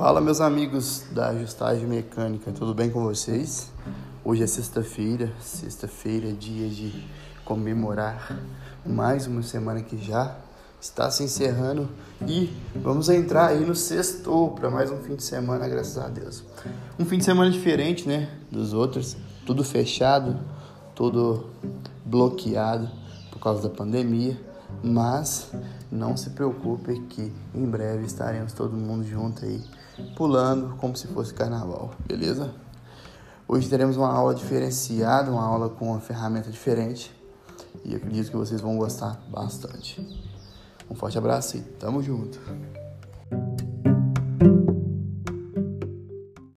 Fala meus amigos da Ajustagem Mecânica, tudo bem com vocês? Hoje é sexta-feira, sexta-feira é dia de comemorar mais uma semana que já está se encerrando e vamos entrar aí no sexto para mais um fim de semana, graças a Deus. Um fim de semana diferente, né, dos outros, tudo fechado, tudo bloqueado por causa da pandemia, mas não se preocupe que em breve estaremos todo mundo junto aí, pulando como se fosse carnaval, beleza? Hoje teremos uma aula diferenciada, uma aula com uma ferramenta diferente e acredito que vocês vão gostar bastante. Um forte abraço e tamo junto!